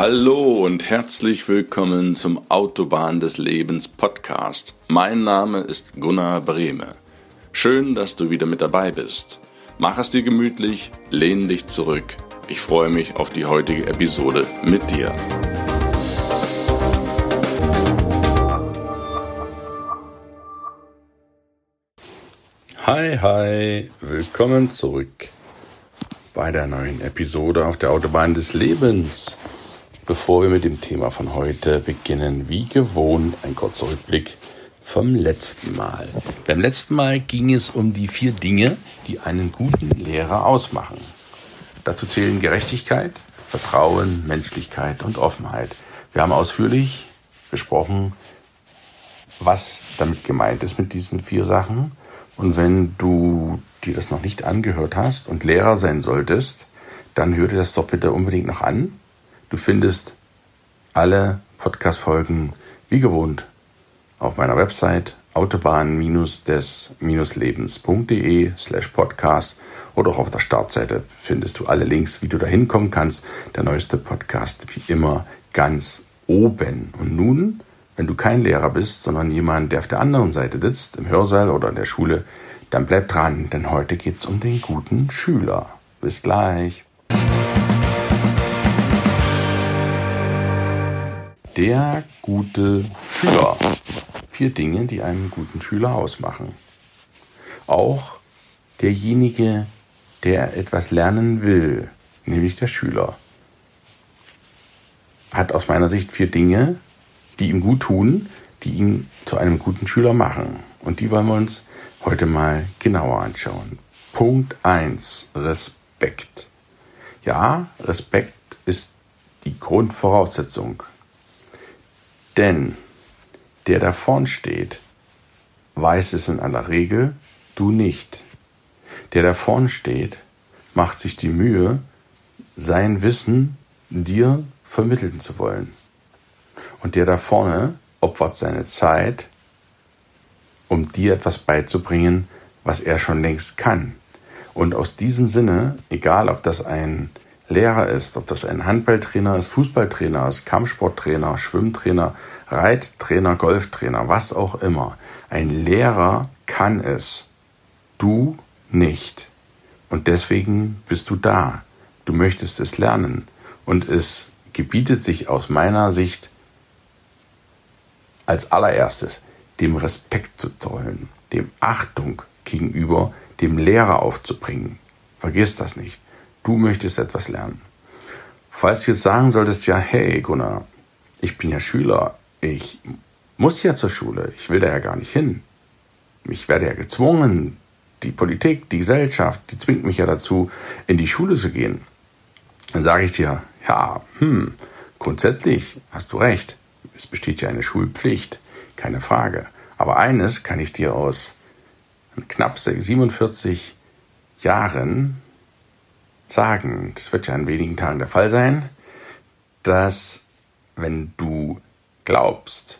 Hallo und herzlich willkommen zum Autobahn des Lebens Podcast. Mein Name ist Gunnar Brehme. Schön, dass du wieder mit dabei bist. Mach es dir gemütlich, lehn dich zurück. Ich freue mich auf die heutige Episode mit dir. Hi, hi, willkommen zurück bei der neuen Episode auf der Autobahn des Lebens. Bevor wir mit dem Thema von heute beginnen, wie gewohnt ein kurzer Rückblick vom letzten Mal. Beim letzten Mal ging es um die vier Dinge, die einen guten Lehrer ausmachen. Dazu zählen Gerechtigkeit, Vertrauen, Menschlichkeit und Offenheit. Wir haben ausführlich besprochen, was damit gemeint ist mit diesen vier Sachen. Und wenn du dir das noch nicht angehört hast und Lehrer sein solltest, dann hör dir das doch bitte unbedingt noch an. Du findest alle Podcast-Folgen wie gewohnt auf meiner Website autobahn-des-lebens.de slash podcast oder auch auf der Startseite findest du alle Links, wie du da hinkommen kannst. Der neueste Podcast wie immer ganz oben. Und nun, wenn du kein Lehrer bist, sondern jemand, der auf der anderen Seite sitzt, im Hörsaal oder in der Schule, dann bleib dran, denn heute geht's um den guten Schüler. Bis gleich. Der gute Schüler. Vier Dinge, die einen guten Schüler ausmachen. Auch derjenige, der etwas lernen will, nämlich der Schüler, hat aus meiner Sicht vier Dinge, die ihm gut tun, die ihn zu einem guten Schüler machen. Und die wollen wir uns heute mal genauer anschauen. Punkt eins: Respekt. Ja, Respekt ist die Grundvoraussetzung denn der da vorn steht, weiß es in aller Regel, du nicht. Der da vorn steht, macht sich die Mühe, sein Wissen dir vermitteln zu wollen. Und der da vorne opfert seine Zeit, um dir etwas beizubringen, was er schon längst kann. Und aus diesem Sinne, egal ob das ein Lehrer ist, ob das ein Handballtrainer ist, Fußballtrainer ist, Kampfsporttrainer, Schwimmtrainer, Reittrainer, Golftrainer, was auch immer. Ein Lehrer kann es. Du nicht. Und deswegen bist du da. Du möchtest es lernen. Und es gebietet sich aus meiner Sicht als allererstes, dem Respekt zu zollen, dem Achtung gegenüber dem Lehrer aufzubringen. Vergiss das nicht du möchtest etwas lernen. Falls du jetzt sagen solltest, ja, hey Gunnar, ich bin ja Schüler, ich muss ja zur Schule, ich will da ja gar nicht hin. Ich werde ja gezwungen, die Politik, die Gesellschaft, die zwingt mich ja dazu, in die Schule zu gehen. Dann sage ich dir, ja, hm, grundsätzlich hast du recht, es besteht ja eine Schulpflicht, keine Frage. Aber eines kann ich dir aus knapp 47 Jahren sagen, das wird ja in wenigen Tagen der Fall sein, dass wenn du glaubst,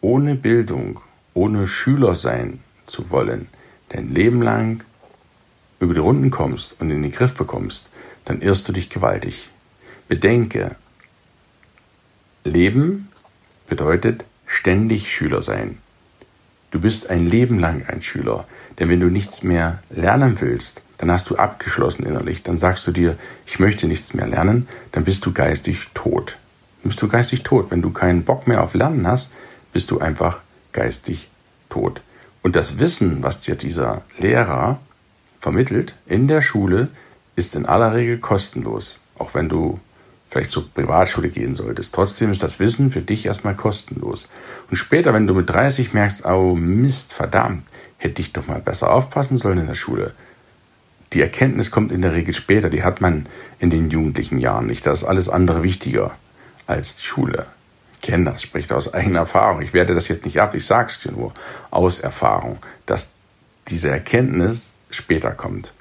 ohne Bildung, ohne Schüler sein zu wollen, dein Leben lang über die Runden kommst und in den Griff bekommst, dann irrst du dich gewaltig. Bedenke, Leben bedeutet ständig Schüler sein. Du bist ein Leben lang ein Schüler. Denn wenn du nichts mehr lernen willst, dann hast du abgeschlossen innerlich. Dann sagst du dir, ich möchte nichts mehr lernen, dann bist du geistig tot. Dann bist du geistig tot. Wenn du keinen Bock mehr auf Lernen hast, bist du einfach geistig tot. Und das Wissen, was dir dieser Lehrer vermittelt in der Schule, ist in aller Regel kostenlos. Auch wenn du vielleicht zur Privatschule gehen solltest. Trotzdem ist das Wissen für dich erstmal kostenlos. Und später, wenn du mit 30 merkst, oh Mist, verdammt, hätte ich doch mal besser aufpassen sollen in der Schule. Die Erkenntnis kommt in der Regel später, die hat man in den jugendlichen Jahren nicht. Da ist alles andere wichtiger als die Schule. Ich kenne das, spricht aus eigener Erfahrung. Ich werde das jetzt nicht ab, ich sag's dir nur aus Erfahrung, dass diese Erkenntnis später kommt.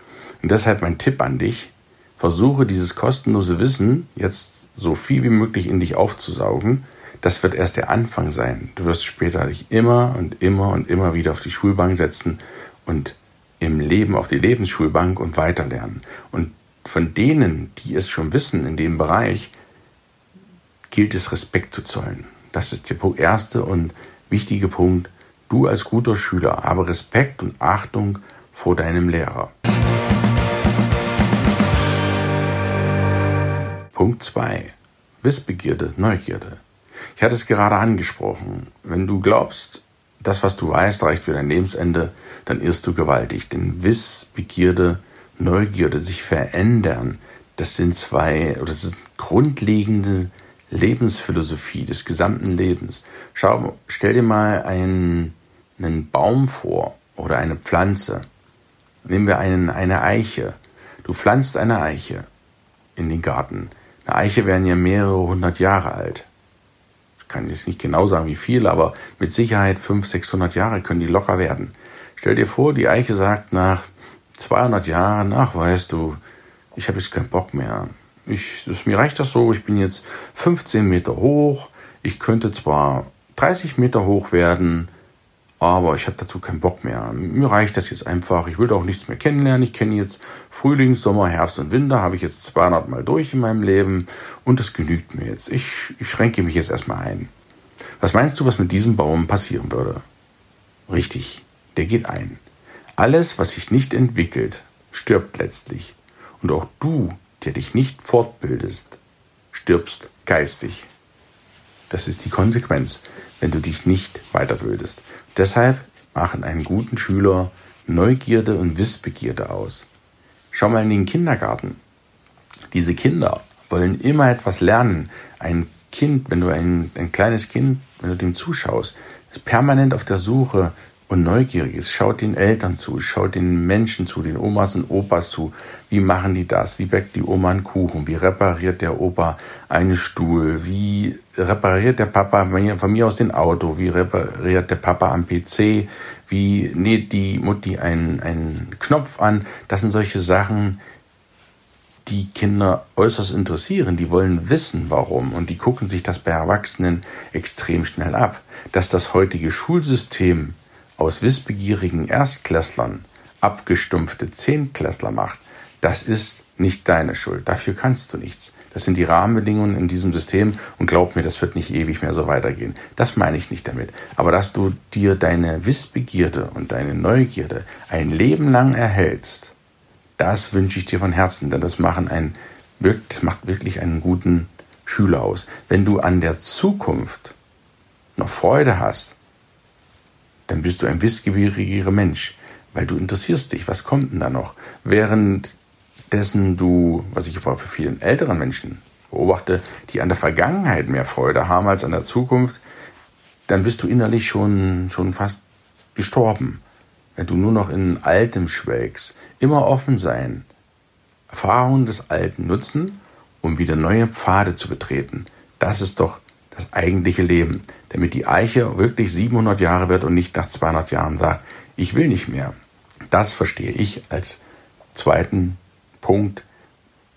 Und deshalb mein Tipp an dich, versuche dieses kostenlose Wissen jetzt so viel wie möglich in dich aufzusaugen. Das wird erst der Anfang sein. Du wirst später dich immer und immer und immer wieder auf die Schulbank setzen und im Leben auf die Lebensschulbank und weiterlernen. Und von denen, die es schon wissen in dem Bereich, gilt es Respekt zu zollen. Das ist der erste und wichtige Punkt. Du als guter Schüler habe Respekt und Achtung vor deinem Lehrer. Punkt 2. Wissbegierde, Neugierde. Ich hatte es gerade angesprochen. Wenn du glaubst, das, was du weißt, reicht für dein Lebensende, dann irrst du gewaltig. Denn Wissbegierde, Neugierde, sich verändern, das sind zwei, das ist grundlegende Lebensphilosophie des gesamten Lebens. Schau, stell dir mal einen, einen Baum vor oder eine Pflanze. Nehmen wir einen, eine Eiche. Du pflanzt eine Eiche in den Garten. Eine Eiche werden ja mehrere hundert Jahre alt. Ich kann jetzt nicht genau sagen, wie viel, aber mit Sicherheit 500, 600 Jahre können die locker werden. Stell dir vor, die Eiche sagt nach 200 Jahren, ach weißt du, ich habe jetzt keinen Bock mehr. Ich, das, mir reicht das so, ich bin jetzt 15 Meter hoch, ich könnte zwar 30 Meter hoch werden, aber ich habe dazu keinen Bock mehr. Mir reicht das jetzt einfach. Ich will auch nichts mehr kennenlernen. Ich kenne jetzt Frühling, Sommer, Herbst und Winter, habe ich jetzt 200 Mal durch in meinem Leben und das genügt mir jetzt. Ich, ich schränke mich jetzt erstmal ein. Was meinst du, was mit diesem Baum passieren würde? Richtig, der geht ein. Alles, was sich nicht entwickelt, stirbt letztlich. Und auch du, der dich nicht fortbildest, stirbst geistig. Das ist die Konsequenz, wenn du dich nicht weiterbildest. Deshalb machen einen guten Schüler Neugierde und Wissbegierde aus. Schau mal in den Kindergarten. Diese Kinder wollen immer etwas lernen. Ein Kind, wenn du ein, ein kleines Kind, wenn du dem zuschaust, ist permanent auf der Suche und neugierig ist, schaut den Eltern zu, schaut den Menschen zu, den Omas und Opas zu. Wie machen die das? Wie backt die Oma einen Kuchen? Wie repariert der Opa einen Stuhl? Wie repariert der Papa von mir aus den Auto? Wie repariert der Papa am PC? Wie näht die Mutti einen, einen Knopf an? Das sind solche Sachen, die Kinder äußerst interessieren. Die wollen wissen, warum. Und die gucken sich das bei Erwachsenen extrem schnell ab. Dass das heutige Schulsystem aus wissbegierigen Erstklässlern abgestumpfte Zehntklässler macht, das ist nicht deine Schuld. Dafür kannst du nichts. Das sind die Rahmenbedingungen in diesem System und glaub mir, das wird nicht ewig mehr so weitergehen. Das meine ich nicht damit. Aber dass du dir deine Wissbegierde und deine Neugierde ein Leben lang erhältst, das wünsche ich dir von Herzen, denn das, machen ein, das macht wirklich einen guten Schüler aus. Wenn du an der Zukunft noch Freude hast, dann bist du ein wissbegieriger Mensch, weil du interessierst dich, was kommt denn da noch? Währenddessen du, was ich aber für vielen älteren Menschen beobachte, die an der Vergangenheit mehr Freude haben als an der Zukunft, dann bist du innerlich schon, schon fast gestorben. Wenn du nur noch in Altem schwelgst, immer offen sein, Erfahrungen des Alten nutzen, um wieder neue Pfade zu betreten. Das ist doch das eigentliche Leben, damit die Eiche wirklich 700 Jahre wird und nicht nach 200 Jahren sagt, ich will nicht mehr. Das verstehe ich als zweiten Punkt,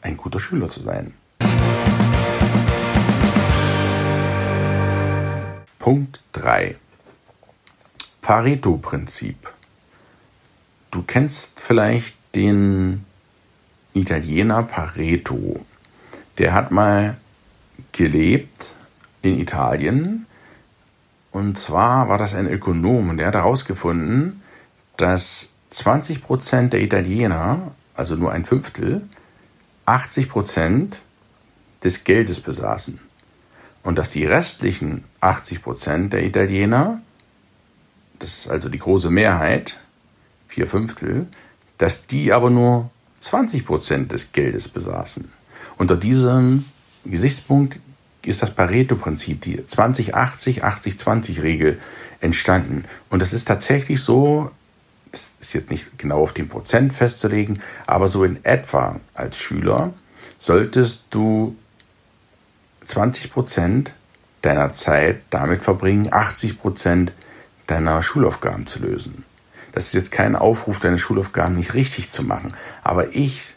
ein guter Schüler zu sein. Punkt 3. Pareto-Prinzip. Du kennst vielleicht den Italiener Pareto. Der hat mal gelebt in Italien. Und zwar war das ein Ökonom und der hat herausgefunden, dass 20 Prozent der Italiener, also nur ein Fünftel, 80 Prozent des Geldes besaßen. Und dass die restlichen 80 Prozent der Italiener, das ist also die große Mehrheit, vier Fünftel, dass die aber nur 20 Prozent des Geldes besaßen. Unter diesem Gesichtspunkt ist das Pareto-Prinzip, die 20-80-80-20-Regel entstanden. Und das ist tatsächlich so, das ist jetzt nicht genau auf den Prozent festzulegen, aber so in etwa als Schüler solltest du 20 Prozent deiner Zeit damit verbringen, 80 Prozent deiner Schulaufgaben zu lösen. Das ist jetzt kein Aufruf, deine Schulaufgaben nicht richtig zu machen. Aber ich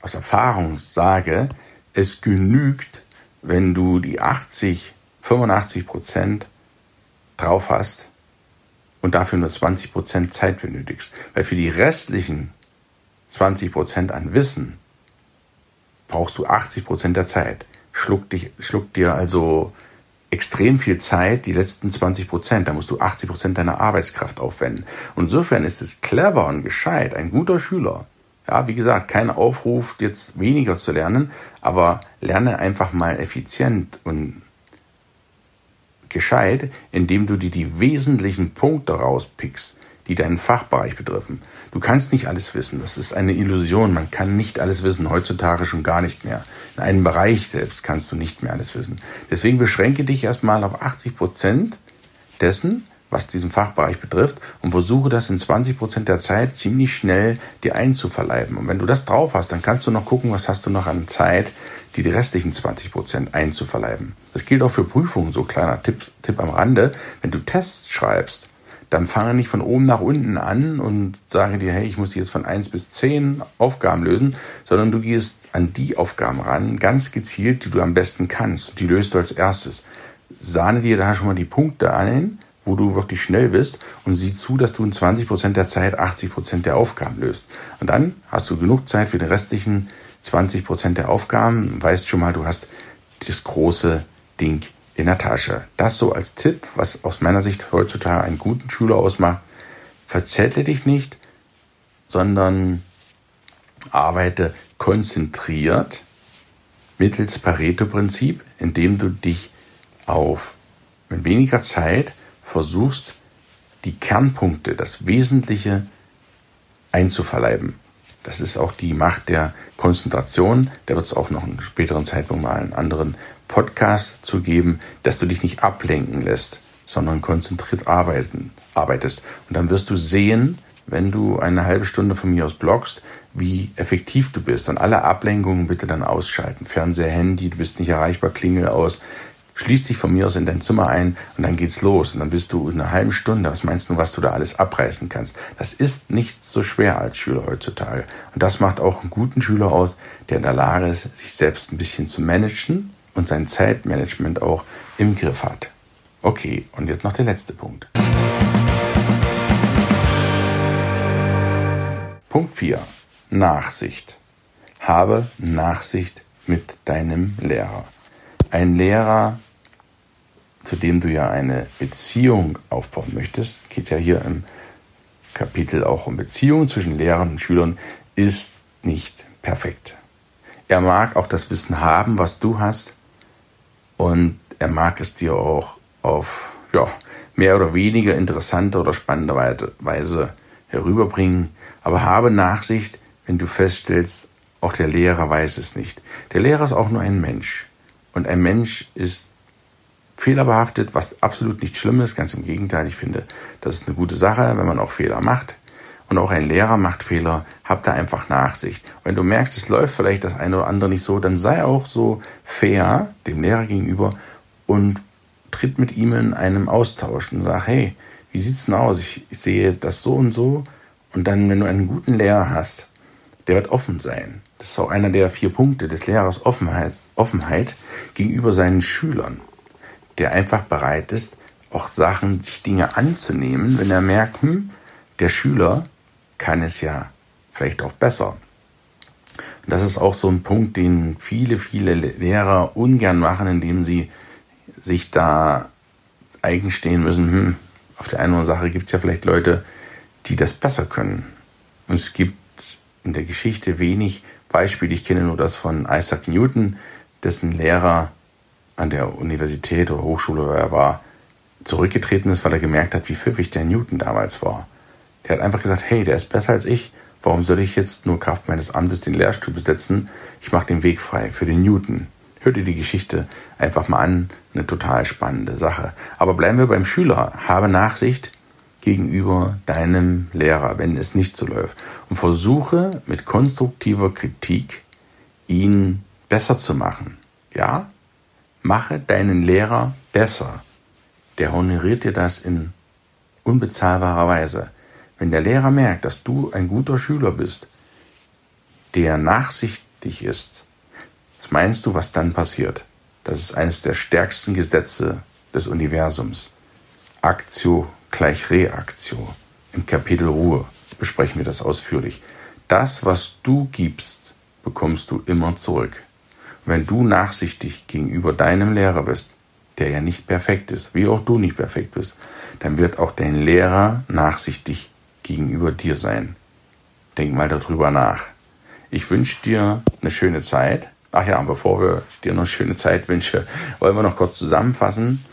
aus Erfahrung sage, es genügt, wenn du die 80, 85 Prozent drauf hast und dafür nur 20 Prozent Zeit benötigst. Weil für die restlichen 20 Prozent an Wissen brauchst du 80 Prozent der Zeit. schluckt, dich, schluckt dir also extrem viel Zeit, die letzten 20 Prozent. Da musst du 80 Prozent deiner Arbeitskraft aufwenden. Und insofern ist es clever und gescheit, ein guter Schüler. Ja, wie gesagt, kein Aufruf, jetzt weniger zu lernen, aber lerne einfach mal effizient und gescheit, indem du dir die wesentlichen Punkte rauspickst, die deinen Fachbereich betreffen. Du kannst nicht alles wissen. Das ist eine Illusion. Man kann nicht alles wissen. Heutzutage schon gar nicht mehr. In einem Bereich selbst kannst du nicht mehr alles wissen. Deswegen beschränke dich erstmal auf 80 Prozent dessen, was diesen Fachbereich betrifft und versuche das in 20 Prozent der Zeit ziemlich schnell dir einzuverleiben. Und wenn du das drauf hast, dann kannst du noch gucken, was hast du noch an Zeit, die, die restlichen 20 Prozent einzuverleiben. Das gilt auch für Prüfungen, so kleiner Tipp, Tipp am Rande. Wenn du Tests schreibst, dann fange nicht von oben nach unten an und sage dir, hey, ich muss jetzt von eins bis zehn Aufgaben lösen, sondern du gehst an die Aufgaben ran, ganz gezielt, die du am besten kannst. Die löst du als erstes. Sahne dir da schon mal die Punkte ein, wo du wirklich schnell bist und sieh zu, dass du in 20 Prozent der Zeit 80 Prozent der Aufgaben löst. Und dann hast du genug Zeit für die restlichen 20 Prozent der Aufgaben, weißt schon mal, du hast das große Ding in der Tasche. Das so als Tipp, was aus meiner Sicht heutzutage einen guten Schüler ausmacht. Verzettle dich nicht, sondern arbeite konzentriert mittels Pareto-Prinzip, indem du dich auf mit weniger Zeit versuchst, die Kernpunkte, das Wesentliche einzuverleiben. Das ist auch die Macht der Konzentration. Da wird es auch noch einen späteren Zeitpunkt mal einen anderen Podcast zu geben, dass du dich nicht ablenken lässt, sondern konzentriert arbeiten, arbeitest. Und dann wirst du sehen, wenn du eine halbe Stunde von mir aus bloggst, wie effektiv du bist. Und alle Ablenkungen bitte dann ausschalten. Fernseher, Handy, du bist nicht erreichbar, Klingel aus. Schließ dich von mir aus in dein Zimmer ein und dann geht's los. Und dann bist du in einer halben Stunde. Was meinst du, was du da alles abreißen kannst? Das ist nicht so schwer als Schüler heutzutage. Und das macht auch einen guten Schüler aus, der in der Lage ist, sich selbst ein bisschen zu managen und sein Zeitmanagement auch im Griff hat. Okay, und jetzt noch der letzte Punkt. Punkt 4. Nachsicht. Habe Nachsicht mit deinem Lehrer ein Lehrer, zu dem du ja eine Beziehung aufbauen möchtest, geht ja hier im Kapitel auch um Beziehungen zwischen Lehrern und Schülern, ist nicht perfekt. Er mag auch das Wissen haben, was du hast, und er mag es dir auch auf ja, mehr oder weniger interessante oder spannende Weise herüberbringen. Aber habe Nachsicht, wenn du feststellst, auch der Lehrer weiß es nicht. Der Lehrer ist auch nur ein Mensch. Und ein Mensch ist fehlerbehaftet, was absolut nicht schlimm ist. Ganz im Gegenteil, ich finde, das ist eine gute Sache, wenn man auch Fehler macht. Und auch ein Lehrer macht Fehler, hab da einfach Nachsicht. Wenn du merkst, es läuft vielleicht das eine oder andere nicht so, dann sei auch so fair dem Lehrer gegenüber und tritt mit ihm in einem Austausch und sag, hey, wie sieht's denn aus? Ich, ich sehe das so und so. Und dann, wenn du einen guten Lehrer hast, der wird offen sein. Das ist auch einer der vier Punkte des Lehrers Offenheit, Offenheit gegenüber seinen Schülern, der einfach bereit ist, auch Sachen, sich Dinge anzunehmen, wenn er merkt, hm, der Schüler kann es ja vielleicht auch besser. Und das ist auch so ein Punkt, den viele, viele Lehrer ungern machen, indem sie sich da eigenstehen müssen, hm, auf der einen oder anderen Sache gibt es ja vielleicht Leute, die das besser können. Und es gibt in der Geschichte wenig Beispiele. Ich kenne nur das von Isaac Newton, dessen Lehrer an der Universität oder Hochschule, wo er war, zurückgetreten ist, weil er gemerkt hat, wie pfiffig der Newton damals war. Der hat einfach gesagt, hey, der ist besser als ich. Warum soll ich jetzt nur Kraft meines Amtes den Lehrstuhl besetzen? Ich mache den Weg frei für den Newton. Hör dir die Geschichte einfach mal an. Eine total spannende Sache. Aber bleiben wir beim Schüler. Habe Nachsicht gegenüber deinem Lehrer, wenn es nicht so läuft. Und versuche mit konstruktiver Kritik ihn besser zu machen. Ja? Mache deinen Lehrer besser. Der honoriert dir das in unbezahlbarer Weise. Wenn der Lehrer merkt, dass du ein guter Schüler bist, der nachsichtig ist, was meinst du, was dann passiert? Das ist eines der stärksten Gesetze des Universums. Aktio gleich Reaktion. Im Kapitel Ruhe besprechen wir das ausführlich. Das, was du gibst, bekommst du immer zurück. Wenn du nachsichtig gegenüber deinem Lehrer bist, der ja nicht perfekt ist, wie auch du nicht perfekt bist, dann wird auch dein Lehrer nachsichtig gegenüber dir sein. Denk mal darüber nach. Ich wünsche dir eine schöne Zeit. Ach ja, bevor wir dir noch schöne Zeit wünschen, wollen wir noch kurz zusammenfassen.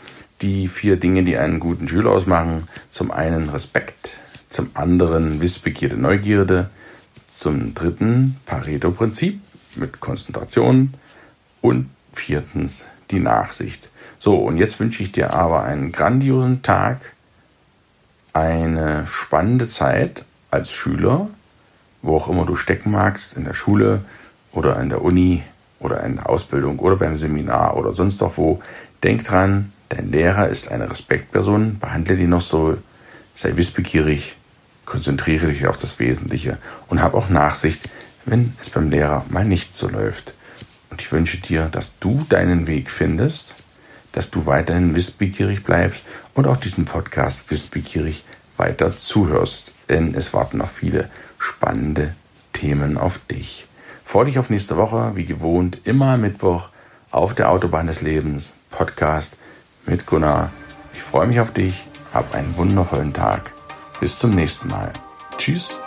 Die vier Dinge, die einen guten Schüler ausmachen. Zum einen Respekt, zum anderen Wissbegierde, Neugierde, zum dritten Pareto-Prinzip mit Konzentration und viertens die Nachsicht. So, und jetzt wünsche ich dir aber einen grandiosen Tag, eine spannende Zeit als Schüler, wo auch immer du stecken magst, in der Schule oder in der Uni oder in der Ausbildung oder beim Seminar oder sonst doch wo. Denk dran, dein Lehrer ist eine Respektperson, behandle die noch so, sei wissbegierig, konzentriere dich auf das Wesentliche und hab auch Nachsicht, wenn es beim Lehrer mal nicht so läuft. Und ich wünsche dir, dass du deinen Weg findest, dass du weiterhin wissbegierig bleibst und auch diesen Podcast wissbegierig weiter zuhörst, denn es warten noch viele spannende Themen auf dich. Freue dich auf nächste Woche, wie gewohnt, immer Mittwoch auf der Autobahn des Lebens, Podcast mit Gunnar. Ich freue mich auf dich, hab einen wundervollen Tag. Bis zum nächsten Mal. Tschüss.